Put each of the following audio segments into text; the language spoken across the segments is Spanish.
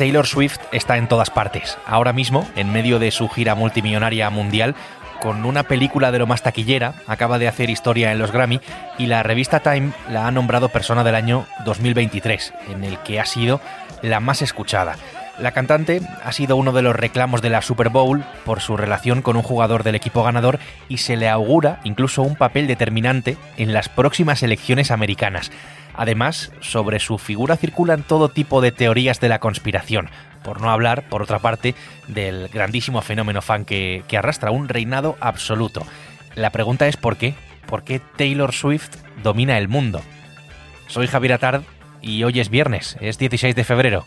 Taylor Swift está en todas partes. Ahora mismo, en medio de su gira multimillonaria mundial, con una película de lo más taquillera, acaba de hacer historia en los Grammy y la revista Time la ha nombrado persona del año 2023, en el que ha sido la más escuchada. La cantante ha sido uno de los reclamos de la Super Bowl por su relación con un jugador del equipo ganador y se le augura incluso un papel determinante en las próximas elecciones americanas. Además, sobre su figura circulan todo tipo de teorías de la conspiración, por no hablar, por otra parte, del grandísimo fenómeno fan que, arrastra un reinado absoluto. La pregunta es ¿por qué? ¿Por qué Taylor Swift domina el mundo? Soy Javier Atard y hoy es viernes, es 16 de febrero.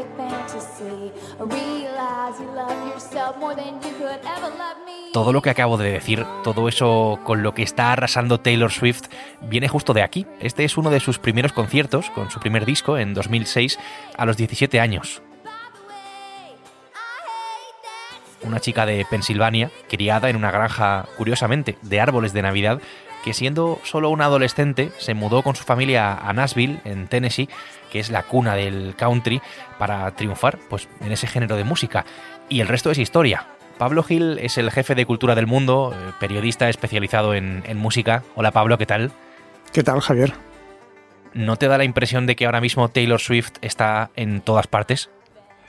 Todo lo que acabo de decir, todo eso con lo que está arrasando Taylor Swift, viene justo de aquí. Este es uno de sus primeros conciertos, con su primer disco en 2006, a los 17 años. Una chica de Pensilvania, criada en una granja, curiosamente, de árboles de Navidad, que siendo solo una adolescente se mudó con su familia a Nashville, en Tennessee, que es la cuna del country, para triunfar pues, en ese género de música. Y el resto es historia. Pablo Gil es el jefe de cultura del mundo, eh, periodista especializado en, en música. Hola Pablo, ¿qué tal? ¿Qué tal, Javier? ¿No te da la impresión de que ahora mismo Taylor Swift está en todas partes?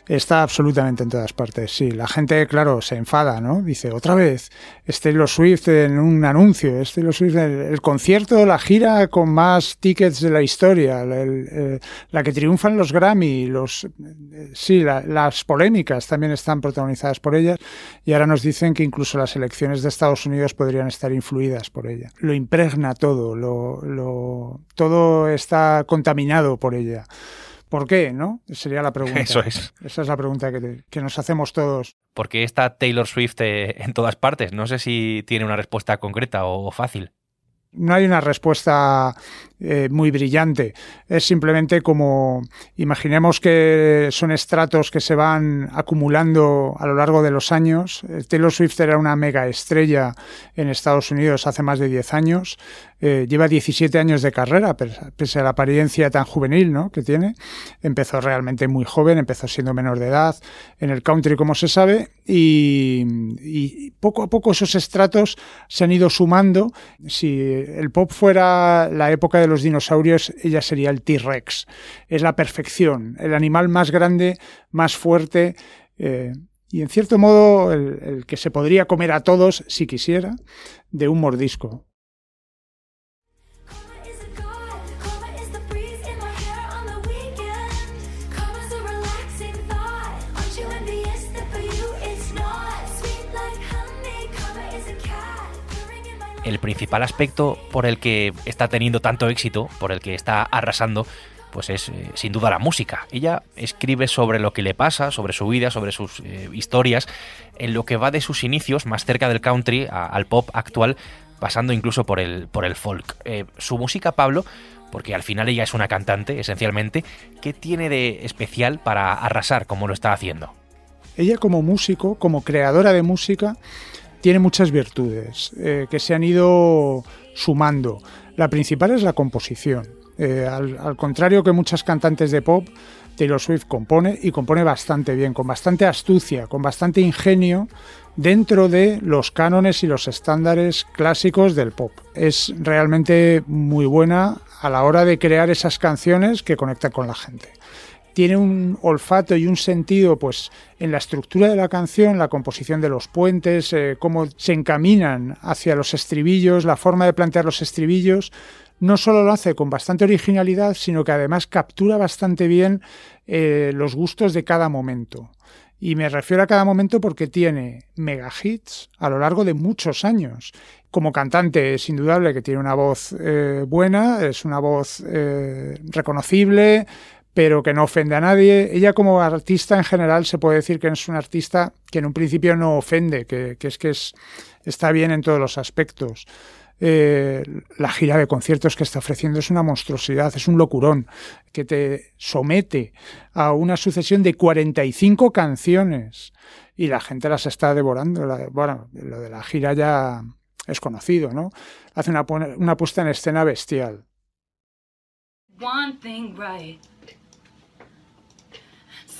Está absolutamente en todas partes, sí. La gente, claro, se enfada, ¿no? Dice, otra vez, es Taylor Swift en un anuncio, es Taylor Swift en el, concierto, la gira con más tickets de la historia, eh, la que triunfan los Grammy, los, eh, sí, las polémicas también están protagonizadas por ellas y ahora nos dicen que incluso las elecciones de Estados Unidos podrían estar influidas por ella. Lo impregna todo, lo, todo está contaminado por ella. ¿Por qué? ¿No? Sería la pregunta. Eso es. Esa es la pregunta que, nos hacemos todos. ¿Por qué está Taylor Swift eh, en todas partes? No sé si tiene una respuesta concreta o fácil. No hay una respuesta eh, muy brillante. Es simplemente como, imaginemos que son estratos que se van acumulando a lo largo de los años. Eh, Taylor Swift era una mega estrella en Estados Unidos hace más de 10 años. Eh, lleva 17 años de carrera, pese a la apariencia tan juvenil ¿no? que tiene. Empezó realmente muy joven, empezó siendo menor de edad en el country, como se sabe, y, poco a poco esos estratos se han ido sumando. El pop fuera la época de los dinosaurios, ella sería el T-Rex. Es la perfección, el animal más grande, más fuerte. Eh, y en cierto modo el que se podría comer a todos, si quisiera, de un mordisco. El principal aspecto por el que está teniendo tanto éxito, por el que está arrasando, pues es eh, sin duda la música. Ella escribe sobre lo que le pasa, sobre su vida, sobre sus eh, historias, en lo que va de sus inicios más cerca del country al pop actual, pasando incluso por el, por el folk. Eh, su música, Pablo, porque al final ella es una cantante, esencialmente, ¿qué tiene de especial para arrasar como lo está haciendo? Ella como músico, como creadora de música, tiene muchas virtudes eh, que se han ido sumando. La principal es la composición. Eh, al, contrario que muchas cantantes de pop, Taylor Swift compone y compone bastante bien, con bastante astucia, con bastante ingenio dentro de los cánones y los estándares clásicos del pop. Es realmente muy buena a la hora de crear esas canciones que conectan con la gente tiene un olfato y un sentido pues en la estructura de la canción, la composición de los puentes, eh, cómo se encaminan hacia los estribillos, la forma de plantear los estribillos, no solo lo hace con bastante originalidad, sino que además captura bastante bien eh, los gustos de cada momento. Y me refiero a cada momento porque tiene mega hits a lo largo de muchos años. Como cantante es indudable que tiene una voz eh, buena, es una voz reconocible, pero que no ofende a nadie. Ella como artista en general se puede decir que es una artista que en un principio no ofende, que, es que es, está bien en todos los aspectos. eh, la gira de conciertos que está ofreciendo es una monstruosidad, es un locurón, que te somete a una sucesión de 45 canciones y la gente las está devorando. bueno, lo de la gira ya es conocido, ¿no? Hace una, una puesta en escena bestial.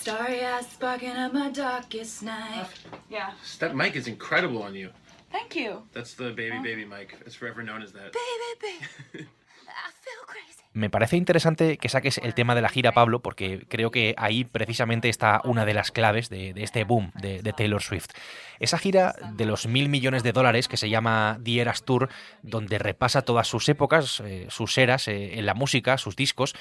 Starry eyes sparking up my darkest night. Uh, yeah. That mic is incredible on you. Thank you. That's the baby oh. baby mic. It's forever known as that. Baby baby. I feel crazy. Me parece interesante que saques el tema de la gira, Pablo, porque creo que ahí precisamente está una de las claves de, este boom de, Taylor Swift. Esa gira de los mil millones de dólares que se llama The Eras Tour, donde repasa todas sus épocas, eh, sus eras eh, en la música, sus discos,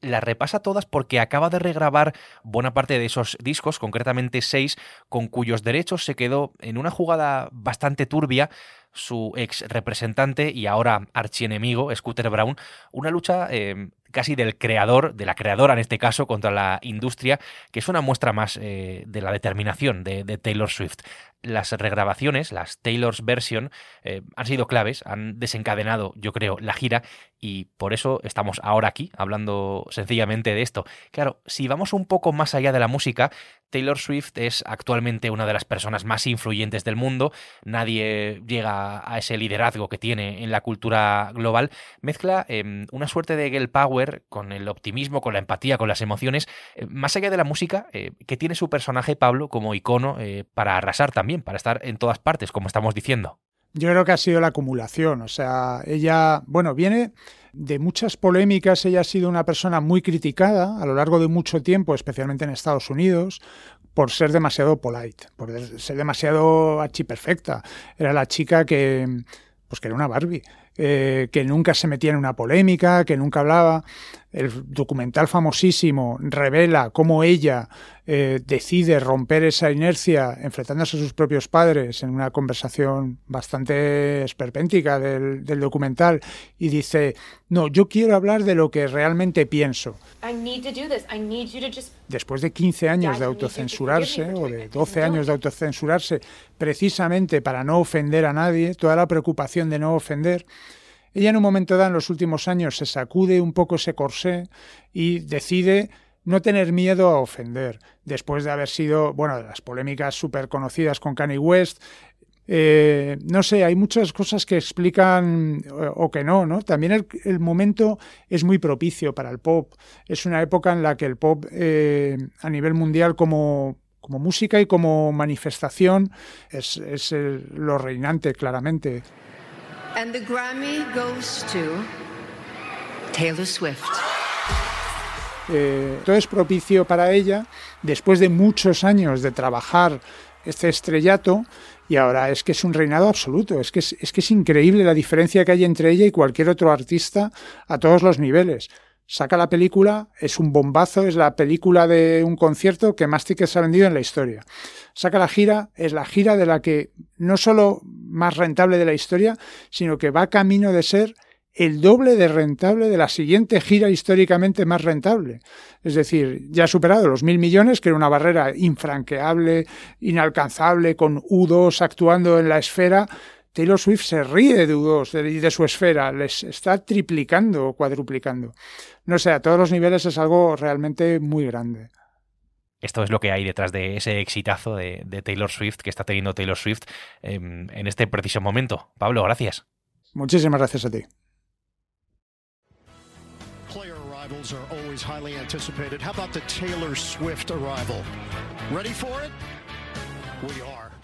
las repasa todas porque acaba de regrabar buena parte de esos discos, concretamente seis, con cuyos derechos se quedó en una jugada bastante turbia su ex representante y ahora archienemigo, Scooter Brown, una lucha eh, casi del creador, de la creadora en este caso, contra la industria, que es una muestra más eh, de la determinación de, Taylor Swift. Las regrabaciones, las Taylor's Version, eh, han sido claves, han desencadenado, yo creo, la gira y por eso estamos ahora aquí hablando sencillamente de esto. Claro, si vamos un poco más allá de la música, Taylor Swift es actualmente una de las personas más influyentes del mundo, nadie llega a ese liderazgo que tiene en la cultura global, mezcla em, una suerte de girl power con el optimismo, con la empatía, con las emociones, eh, más allá de la música, eh, que tiene su personaje Pablo como icono para arrasar también, para estar en todas partes, como estamos diciendo. Yo creo que ha sido la acumulación, o sea, ella, bueno, viene de muchas polémicas, ella ha sido una persona muy criticada a lo largo de mucho tiempo, especialmente en Estados Unidos, por ser demasiado polite, por ser demasiado archiperfecta. Era la chica que, pues que era una Barbie. Eh, que nunca se metía en una polémica, que nunca hablaba. El documental famosísimo revela cómo ella eh, decide romper esa inercia enfrentándose a sus propios padres en una conversación bastante esperpéntica del, documental y dice, no, yo quiero hablar de lo que realmente pienso. Después de 15 años de autocensurarse o de 12 años de autocensurarse precisamente para no ofender a nadie, toda la preocupación de no ofender, ella en un momento dado en los últimos años se sacude un poco ese corsé y decide no tener miedo a ofender, después de haber sido, bueno, de las polémicas súper conocidas con Kanye West. Eh, no sé, hay muchas cosas que explican o, que no, ¿no? También el, momento es muy propicio para el pop. Es una época en la que el pop eh, a nivel mundial como, como música y como manifestación es, es lo reinante claramente. And the Grammy goes to Taylor Swift. Eh, todo es propicio para ella después de muchos años de trabajar este estrellato y ahora es que es un reinado absoluto, es que es, es que es increíble la diferencia que hay entre ella y cualquier otro artista a todos los niveles saca la película, es un bombazo, es la película de un concierto que más tickets ha vendido en la historia. Saca la gira, es la gira de la que no solo más rentable de la historia, sino que va camino de ser el doble de rentable de la siguiente gira históricamente más rentable. Es decir, ya ha superado los mil millones, que era una barrera infranqueable, inalcanzable, con U2 actuando en la esfera, Taylor Swift se ríe de U2 y de, su esfera, les está triplicando o cuadruplicando. No sé, a todos los niveles es algo realmente muy grande. Esto es lo que hay detrás de ese exitazo de, Taylor Swift que está teniendo Taylor Swift en, en este preciso momento. Pablo, gracias. Muchísimas gracias a ti.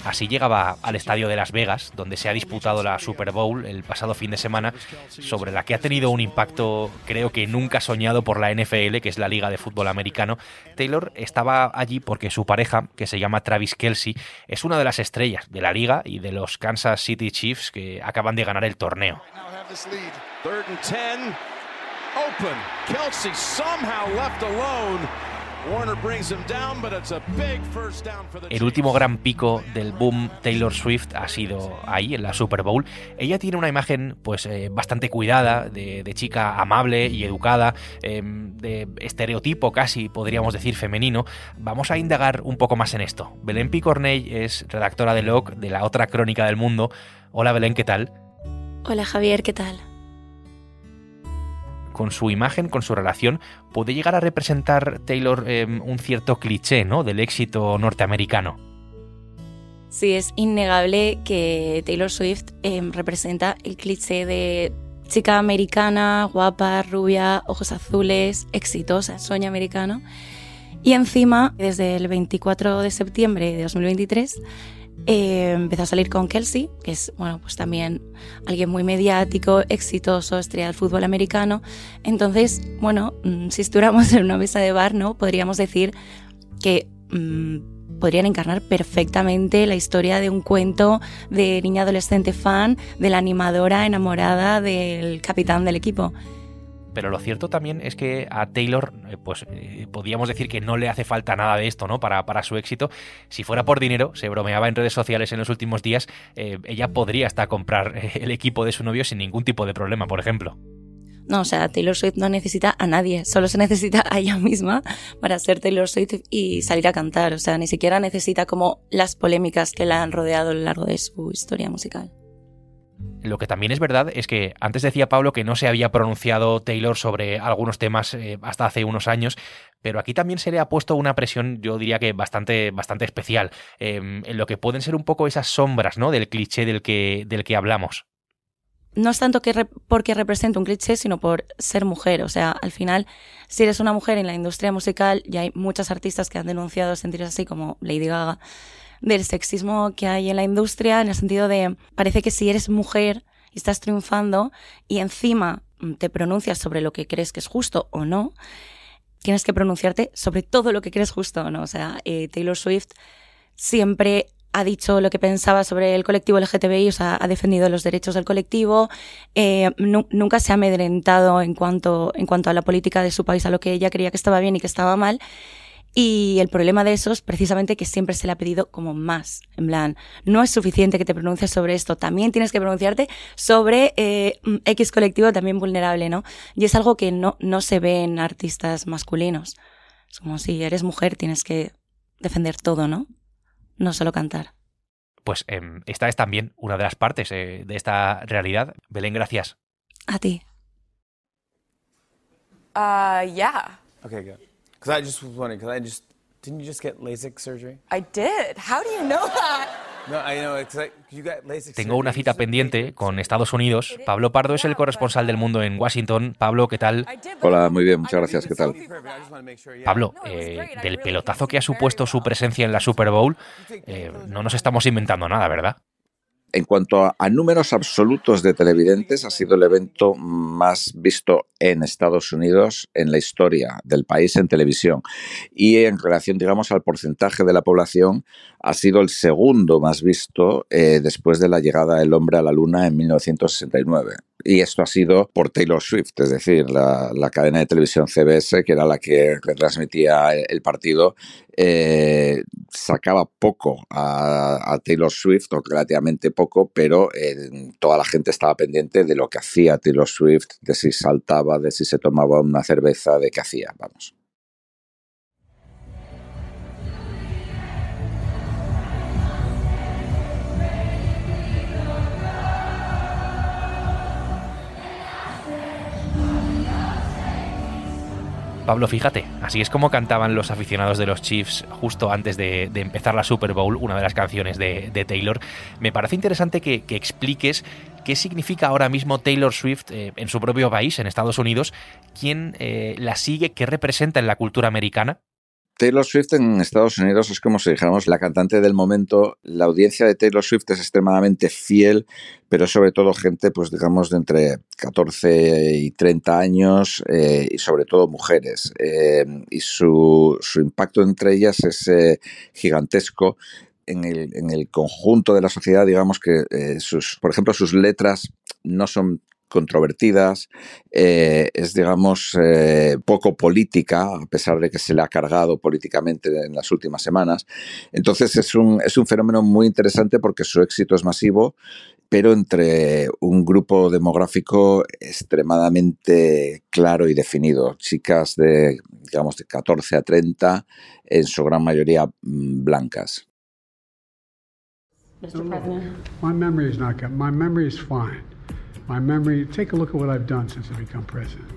Así llegaba al estadio de Las Vegas, donde se ha disputado la Super Bowl el pasado fin de semana, sobre la que ha tenido un impacto creo que nunca soñado por la NFL, que es la Liga de Fútbol Americano. Taylor estaba allí porque su pareja, que se llama Travis Kelsey, es una de las estrellas de la liga y de los Kansas City Chiefs que acaban de ganar el torneo. El último gran pico del boom Taylor Swift ha sido ahí, en la Super Bowl. Ella tiene una imagen pues eh, bastante cuidada, de, chica amable y educada, em, de estereotipo casi, podríamos decir, femenino. Vamos a indagar un poco más en esto. Belén Picornell es redactora de Log, de la otra crónica del mundo. Hola Belén, ¿qué tal? Hola Javier, ¿qué tal? Con su imagen, con su relación, puede llegar a representar Taylor em, un cierto cliché ¿no? del éxito norteamericano. Sí, es innegable que Taylor Swift em, representa el cliché de chica americana, guapa, rubia, ojos azules, exitosa, sueño americano. Y encima, desde el 24 de septiembre de 2023, eh, empezó a salir con Kelsey, que es bueno, pues también alguien muy mediático, exitoso, estrella del fútbol americano. Entonces, bueno, mm, si estuviéramos en una mesa de bar, ¿no? Podríamos decir que mm, podrían encarnar perfectamente la historia de un cuento de niña adolescente fan, de la animadora enamorada del capitán del equipo. Pero lo cierto también es que a Taylor, eh, pues eh, podríamos decir que no le hace falta nada de esto, ¿no? Para, para su éxito. Si fuera por dinero, se bromeaba en redes sociales en los últimos días, eh, ella podría hasta comprar el equipo de su novio sin ningún tipo de problema, por ejemplo. No, o sea, Taylor Swift no necesita a nadie, solo se necesita a ella misma para ser Taylor Swift y salir a cantar. O sea, ni siquiera necesita como las polémicas que la han rodeado a lo largo de su historia musical. Lo que también es verdad es que antes decía Pablo que no se había pronunciado Taylor sobre algunos temas eh, hasta hace unos años, pero aquí también se le ha puesto una presión, yo diría que bastante, bastante especial, em, en lo que pueden ser un poco esas sombras ¿no? del cliché del que, del que hablamos no es tanto que porque represente un cliché, sino por ser mujer. O sea, al final, si eres una mujer en la industria musical, y hay muchas artistas que han denunciado sentirse así, como Lady Gaga, del sexismo que hay en la industria, en el sentido de, parece que si eres mujer y estás triunfando y encima te pronuncias sobre lo que crees que es justo o no, tienes que pronunciarte sobre todo lo que crees justo o no. O sea, eh, Taylor Swift siempre ha dicho lo que pensaba sobre el colectivo LGTBI, o sea, ha defendido los derechos del colectivo, eh, nunca se ha amedrentado en cuanto, en cuanto a la política de su país, a lo que ella creía que estaba bien y que estaba mal. Y el problema de eso es precisamente que siempre se le ha pedido como más. En plan, no es suficiente que te pronuncies sobre esto, también tienes que pronunciarte sobre eh, X colectivo también vulnerable, ¿no? Y es algo que no, no se ve en artistas masculinos. Es como si eres mujer, tienes que defender todo, ¿no? no solo cantar. Pues em, esta es también una de las partes eh, de esta realidad. Belén, gracias. A ti. Uh, yeah. Okay, good. Because I just was wondering, because I just didn't you just get LASIK surgery? I did. How do you know that? Tengo una cita pendiente con Estados Unidos. Pablo Pardo es el corresponsal del mundo en Washington. Pablo, ¿qué tal? Hola, muy bien, muchas gracias. ¿Qué tal? Pablo, eh, del pelotazo que ha supuesto su presencia en la Super Bowl, eh, no nos estamos inventando nada, ¿verdad? En cuanto a, números absolutos de televidentes, ha sido el evento más visto en Estados Unidos en la historia del país en televisión. Y en relación, digamos, al porcentaje de la población, ha sido el segundo más visto eh, después de la llegada del hombre a la Luna en 1969. Y esto ha sido por Taylor Swift, es decir, la, cadena de televisión CBS, que era la que retransmitía el partido, eh, sacaba poco a, Taylor Swift, o relativamente poco, pero eh, toda la gente estaba pendiente de lo que hacía Taylor Swift, de si saltaba, de si se tomaba una cerveza, de qué hacía, vamos. Pablo, fíjate, así es como cantaban los aficionados de los Chiefs justo antes de, empezar la Super Bowl, una de las canciones de, Taylor. Me parece interesante que, expliques qué significa ahora mismo Taylor Swift eh, en su propio país, en Estados Unidos, quién eh, la sigue, qué representa en la cultura americana. Taylor Swift en Estados Unidos es como si dijéramos la cantante del momento. La audiencia de Taylor Swift es extremadamente fiel, pero sobre todo gente, pues digamos, de entre 14 y 30 años eh, y sobre todo mujeres. Eh, y su, impacto entre ellas es eh, gigantesco. En el, en el, conjunto de la sociedad, digamos que sus, por ejemplo, sus letras no son controvertidas, eh, es, digamos, eh, poco política, a pesar de que se le ha cargado políticamente en las últimas semanas. Entonces es un, es un fenómeno muy interesante porque su éxito es masivo, pero entre un grupo demográfico extremadamente claro y definido. Chicas de, digamos, de 14 a 30, en su gran mayoría mm, blancas. My memory is not good. My memory is fine. My memory, take a look at what I've done since I become president.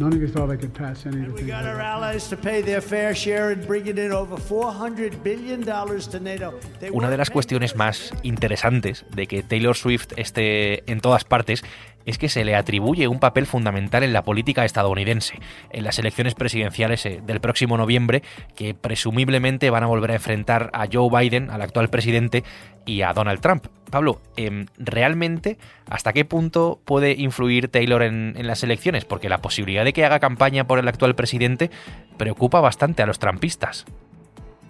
None of you thought I could pass anything. We got our allies to pay their fair share and bringing in over 400 billion dollars to NATO. Una de las cuestiones más interesantes de que Taylor Swift esté en todas partes es que se le atribuye un papel fundamental en la política estadounidense, en las elecciones presidenciales eh, del próximo noviembre, que presumiblemente van a volver a enfrentar a Joe Biden, al actual presidente, y a Donald Trump. Pablo, em, ¿realmente hasta qué punto puede influir Taylor en, las elecciones? Porque la posibilidad de que haga campaña por el actual presidente preocupa bastante a los trampistas.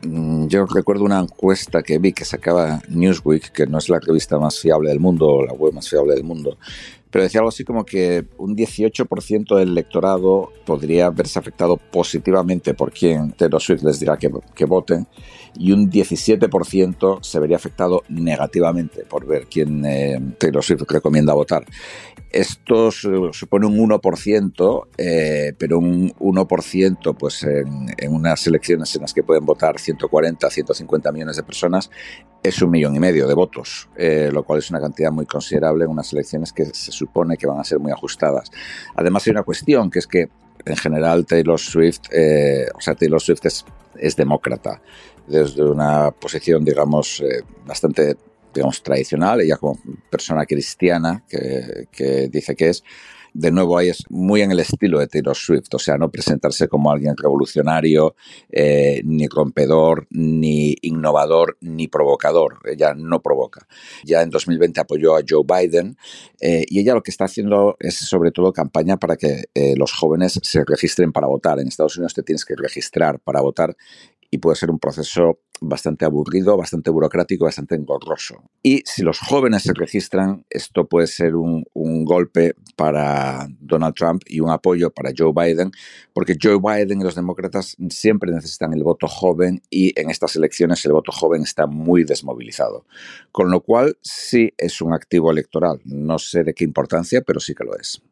Mm, Yo recuerdo una encuesta que vi que sacaba Newsweek, que no es la revista más fiable del mundo, la web más fiable del mundo, pero decía algo así como que un 18% del electorado podría verse afectado positivamente por quien Taylor Swift les dirá que, que voten y un 17% se vería afectado negativamente por ver quién eh, Taylor Swift recomienda votar. Esto su- supone un 1%, eh, pero un 1% pues en unas elecciones en las que pueden votar 140, 150 millones de personas es un millón y medio de votos, eh, lo cual es una cantidad muy considerable en unas elecciones que se supone que van a ser muy ajustadas. Además hay una cuestión que es que en general Taylor Swift, eh, o sea, Taylor Swift es, es demócrata desde una posición, digamos, eh, bastante digamos, tradicional, ella como persona cristiana que, que dice que es, de nuevo ahí es muy en el estilo de Taylor Swift, o sea, no presentarse como alguien revolucionario, eh, ni rompedor, ni innovador, ni provocador. Ella no provoca. Ya en 2020 apoyó a Joe Biden eh, y ella lo que está haciendo es sobre todo campaña para que eh, los jóvenes se registren para votar. En Estados Unidos te tienes que registrar para votar y puede ser un proceso bastante aburrido, bastante burocrático, bastante engorroso. Y si los jóvenes se registran, esto puede ser un, golpe para Donald Trump y un apoyo para Joe Biden, porque Joe Biden y los demócratas siempre necesitan el voto joven y en estas elecciones el voto joven está muy desmovilizado. Con lo cual sí es un activo electoral. No sé de qué importancia, pero sí que lo es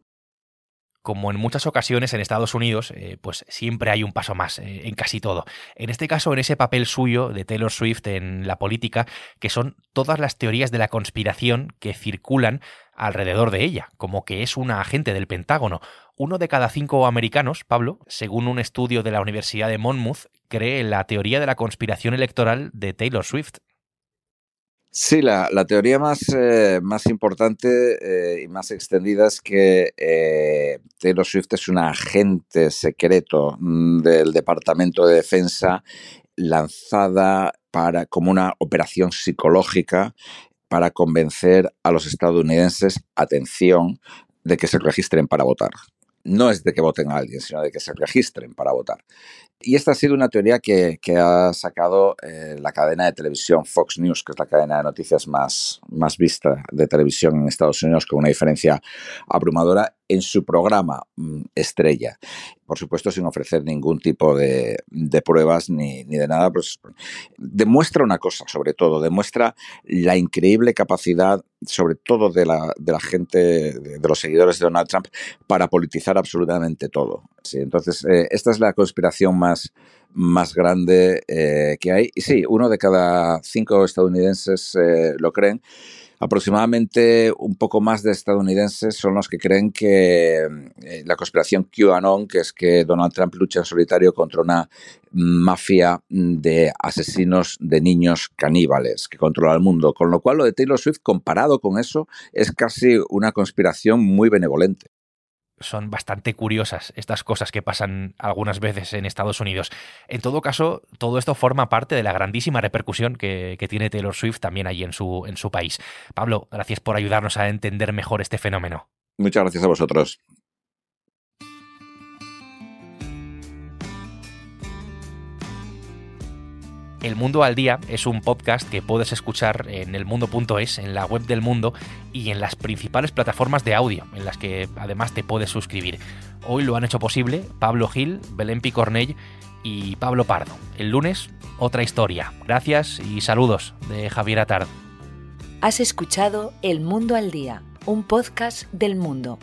como en muchas ocasiones en Estados Unidos, eh, pues siempre hay un paso más eh, en casi todo. En este caso, en ese papel suyo de Taylor Swift en la política, que son todas las teorías de la conspiración que circulan alrededor de ella, como que es una agente del Pentágono. Uno de cada cinco americanos, Pablo, según un estudio de la Universidad de Monmouth, cree la teoría de la conspiración electoral de Taylor Swift. Sí, la, la teoría más, eh, más importante eh, y más extendida es que eh, Taylor Swift es un agente secreto mm, del Departamento de Defensa lanzada para, como una operación psicológica para convencer a los estadounidenses, atención, de que se registren para votar. No es de que voten a alguien, sino de que se registren para votar. Y esta ha sido una teoría que, ha sacado eh, la cadena de televisión Fox News, que es la cadena de noticias más, más vista de televisión en Estados Unidos, con una diferencia abrumadora en su programa mm, estrella. Por supuesto, sin ofrecer ningún tipo de, de pruebas ni, ni, de nada, pues demuestra una cosa, sobre todo, demuestra la increíble capacidad, sobre todo de la, de la gente, de, los seguidores de Donald Trump, para politizar absolutamente todo. Sí, entonces, eh, esta es la conspiración más, más grande eh, que hay. Y sí, uno de cada cinco estadounidenses eh, lo creen aproximadamente un poco más de estadounidenses son los que creen que eh, la conspiración QAnon, que es que Donald Trump lucha en solitario contra una mafia de asesinos de niños caníbales que controla el mundo, con lo cual lo de Taylor Swift comparado con eso es casi una conspiración muy benevolente son bastante curiosas estas cosas que pasan algunas veces en Estados Unidos. En todo caso, todo esto forma parte de la grandísima repercusión que, tiene Taylor Swift también allí en su, en su país. Pablo, gracias por ayudarnos a entender mejor este fenómeno. Muchas gracias a vosotros. El Mundo al Día es un podcast que puedes escuchar en elmundo.es, en la web del mundo y en las principales plataformas de audio, en las que además te puedes suscribir. Hoy lo han hecho posible Pablo Gil, Belén Picornell y Pablo Pardo. El lunes, otra historia. Gracias y saludos de Javier Atard. Has escuchado El Mundo al Día, un podcast del mundo